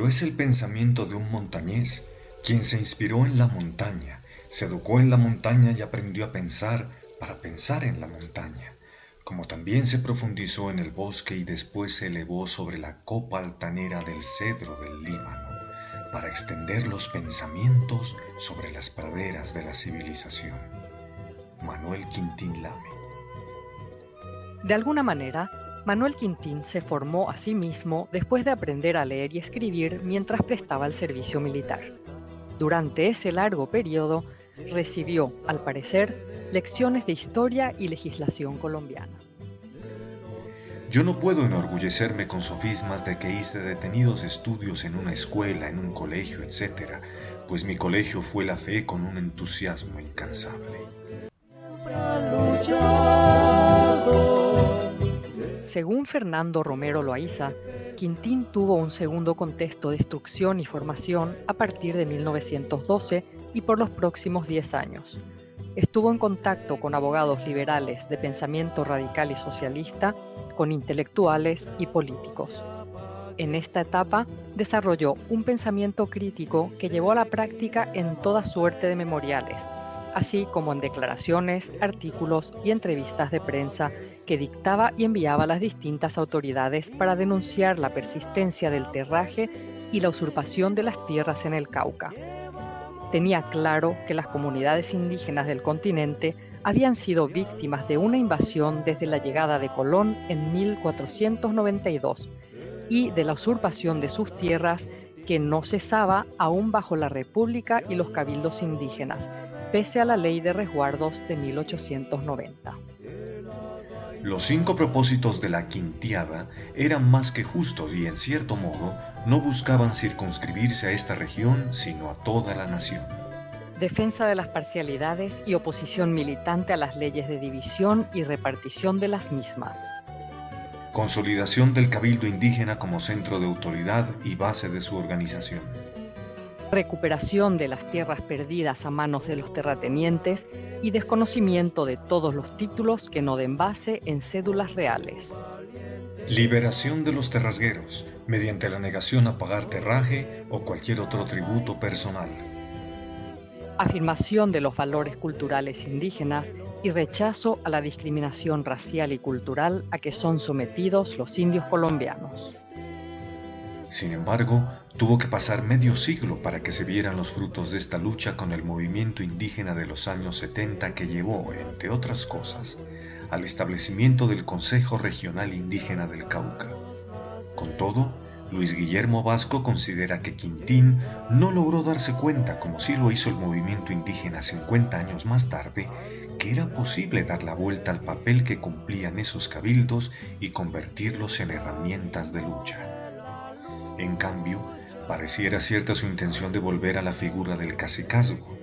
pero es el pensamiento de un montañés, quien se inspiró en la montaña, se educó en la montaña y aprendió a pensar para pensar en la montaña, como también se profundizó en el bosque y después se elevó sobre la copa altanera del cedro del Líbano, para extender los pensamientos sobre las praderas de la civilización. Manuel Quintín Lame. De alguna manera, Manuel Quintín se formó a sí mismo después de aprender a leer y escribir mientras prestaba el servicio militar. Durante ese largo periodo, recibió, al parecer, lecciones de historia y legislación colombiana. Yo no puedo enorgullecerme con sofismas de que hice detenidos estudios en una escuela, en un colegio, etc., pues mi colegio fue la fe con un entusiasmo incansable. Según Fernando Romero Loaiza, Quintín tuvo un segundo contexto de instrucción y formación a partir de 1912 y por los próximos 10 años. Estuvo en contacto con abogados liberales de pensamiento radical y socialista, con intelectuales y políticos. En esta etapa desarrolló un pensamiento crítico que llevó a la práctica en toda suerte de memoriales, así como en declaraciones, artículos y entrevistas de prensa que dictaba y enviaba a las distintas autoridades para denunciar la persistencia del terraje y la usurpación de las tierras en el Cauca. Tenía claro que las comunidades indígenas del continente habían sido víctimas de una invasión desde la llegada de Colón en 1492 y de la usurpación de sus tierras que no cesaba aún bajo la República y los cabildos indígenas, pese a la ley de resguardos de 1890. Los cinco propósitos de la quintiada eran más que justos y en cierto modo no buscaban circunscribirse a esta región, sino a toda la nación. Defensa de las parcialidades y oposición militante a las leyes de división y repartición de las mismas. Consolidación del cabildo indígena como centro de autoridad y base de su organización recuperación de las tierras perdidas a manos de los terratenientes y desconocimiento de todos los títulos que no den base en cédulas reales. Liberación de los terrasgueros mediante la negación a pagar terraje o cualquier otro tributo personal. Afirmación de los valores culturales indígenas y rechazo a la discriminación racial y cultural a que son sometidos los indios colombianos. Sin embargo, tuvo que pasar medio siglo para que se vieran los frutos de esta lucha con el movimiento indígena de los años 70 que llevó, entre otras cosas, al establecimiento del Consejo Regional Indígena del Cauca. Con todo, Luis Guillermo Vasco considera que Quintín no logró darse cuenta, como sí lo hizo el movimiento indígena 50 años más tarde, que era posible dar la vuelta al papel que cumplían esos cabildos y convertirlos en herramientas de lucha. En cambio, pareciera cierta su intención de volver a la figura del cacicazgo.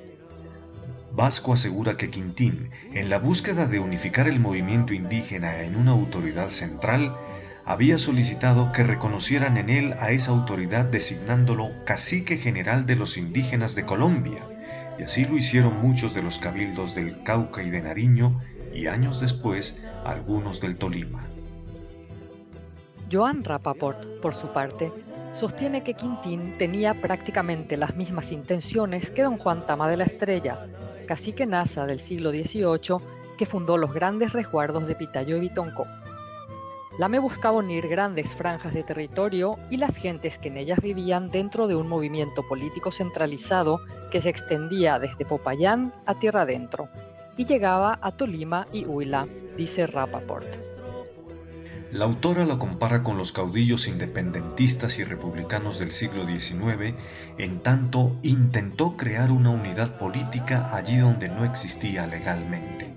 Vasco asegura que Quintín, en la búsqueda de unificar el movimiento indígena en una autoridad central, había solicitado que reconocieran en él a esa autoridad designándolo cacique general de los indígenas de Colombia, y así lo hicieron muchos de los cabildos del Cauca y de Nariño, y años después algunos del Tolima. Joan Rapaport, por su parte, sostiene que Quintín tenía prácticamente las mismas intenciones que don Juan Tama de la Estrella, cacique nasa del siglo XVIII que fundó los grandes resguardos de Pitayo y Bitoncó. Lame buscaba unir grandes franjas de territorio y las gentes que en ellas vivían dentro de un movimiento político centralizado que se extendía desde Popayán a tierra adentro y llegaba a Tolima y Huila, dice Rapaport. La autora lo compara con los caudillos independentistas y republicanos del siglo XIX, en tanto intentó crear una unidad política allí donde no existía legalmente.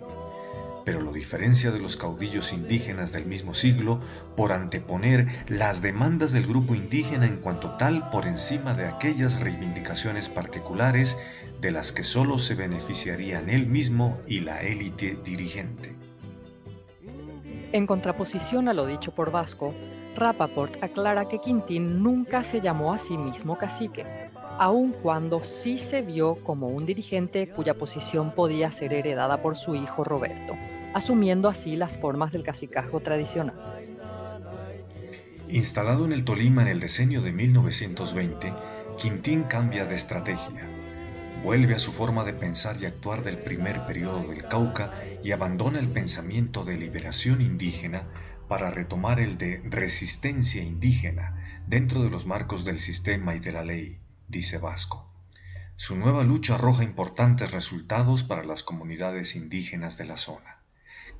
Pero lo diferencia de los caudillos indígenas del mismo siglo por anteponer las demandas del grupo indígena en cuanto tal por encima de aquellas reivindicaciones particulares de las que solo se beneficiarían él mismo y la élite dirigente. En contraposición a lo dicho por Vasco, Rapaport aclara que Quintín nunca se llamó a sí mismo cacique, aun cuando sí se vio como un dirigente cuya posición podía ser heredada por su hijo Roberto, asumiendo así las formas del cacicazgo tradicional. Instalado en el Tolima en el decenio de 1920, Quintín cambia de estrategia. Vuelve a su forma de pensar y actuar del primer periodo del Cauca y abandona el pensamiento de liberación indígena para retomar el de resistencia indígena dentro de los marcos del sistema y de la ley, dice Vasco. Su nueva lucha arroja importantes resultados para las comunidades indígenas de la zona.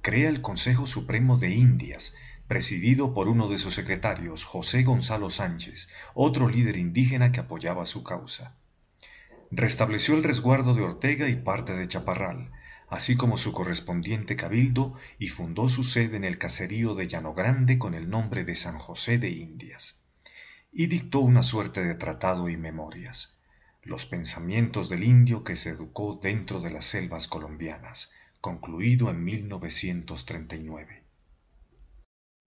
Crea el Consejo Supremo de Indias, presidido por uno de sus secretarios, José Gonzalo Sánchez, otro líder indígena que apoyaba su causa. Restableció el resguardo de Ortega y parte de Chaparral, así como su correspondiente cabildo, y fundó su sede en el caserío de Llano Grande con el nombre de San José de Indias. Y dictó una suerte de tratado y memorias, los pensamientos del indio que se educó dentro de las selvas colombianas, concluido en 1939.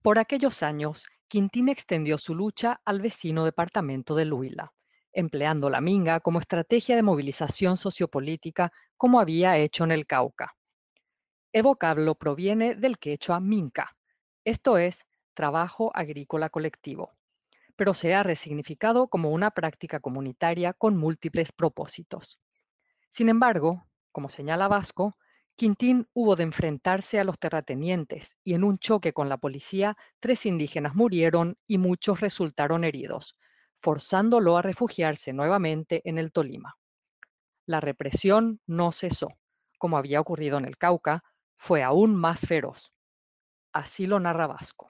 Por aquellos años, Quintín extendió su lucha al vecino departamento de Huila, empleando la minga como estrategia de movilización sociopolítica como había hecho en el Cauca. El vocablo proviene del quechua minca, esto es, trabajo agrícola colectivo, pero se ha resignificado como una práctica comunitaria con múltiples propósitos. Sin embargo, como señala Vasco, Quintín hubo de enfrentarse a los terratenientes y en un choque con la policía, tres indígenas murieron y muchos resultaron heridos, forzándolo a refugiarse nuevamente en el Tolima. La represión no cesó. Como había ocurrido en el Cauca, fue aún más feroz. Así lo narra Vasco.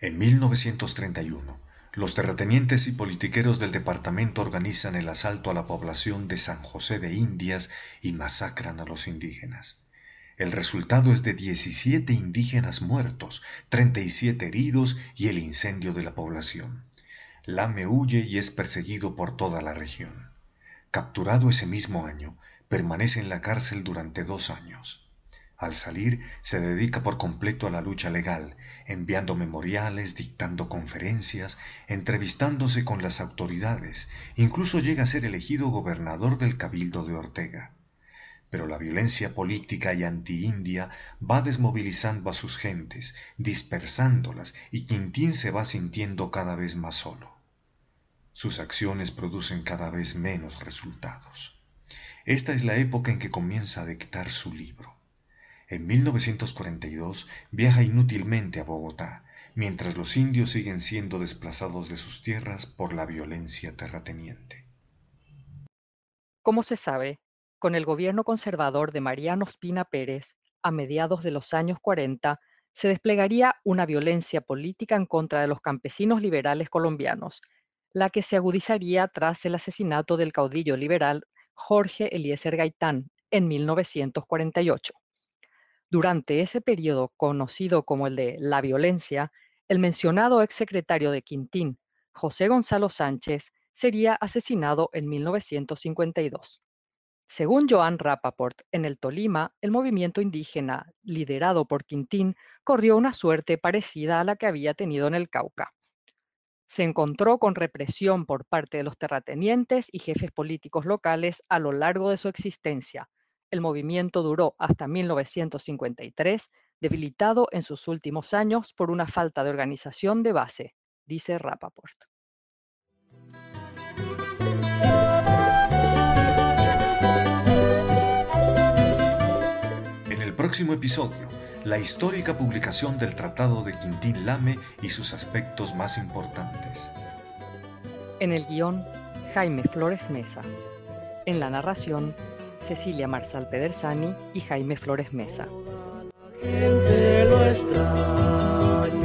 En 1931, los terratenientes y politiqueros del departamento organizan el asalto a la población de San José de Indias y masacran a los indígenas. El resultado es de 17 indígenas muertos, 37 heridos y el incendio de la población. Lame huye y es perseguido por toda la región. Capturado ese mismo año, permanece en la cárcel durante dos años. Al salir, se dedica por completo a la lucha legal, enviando memoriales, dictando conferencias, entrevistándose con las autoridades, incluso llega a ser elegido gobernador del Cabildo de Ortega. Pero la violencia política y anti-india va desmovilizando a sus gentes, dispersándolas, y Quintín se va sintiendo cada vez más solo sus acciones producen cada vez menos resultados. Esta es la época en que comienza a dictar su libro. En 1942 viaja inútilmente a Bogotá, mientras los indios siguen siendo desplazados de sus tierras por la violencia terrateniente. Como se sabe, con el gobierno conservador de Mariano Espina Pérez, a mediados de los años 40, se desplegaría una violencia política en contra de los campesinos liberales colombianos, la que se agudizaría tras el asesinato del caudillo liberal Jorge Eliezer Gaitán en 1948. Durante ese periodo conocido como el de la violencia, el mencionado exsecretario de Quintín, José Gonzalo Sánchez, sería asesinado en 1952. Según Joan Rappaport, en el Tolima, el movimiento indígena liderado por Quintín corrió una suerte parecida a la que había tenido en el Cauca se encontró con represión por parte de los terratenientes y jefes políticos locales a lo largo de su existencia. El movimiento duró hasta 1953, debilitado en sus últimos años por una falta de organización de base, dice Rappaport. En el próximo episodio la histórica publicación del Tratado de Quintín Lame y sus aspectos más importantes. En el guion, Jaime Flores Mesa. En la narración, Cecilia Marsal Pedersani y Jaime Flores Mesa. lo extraña.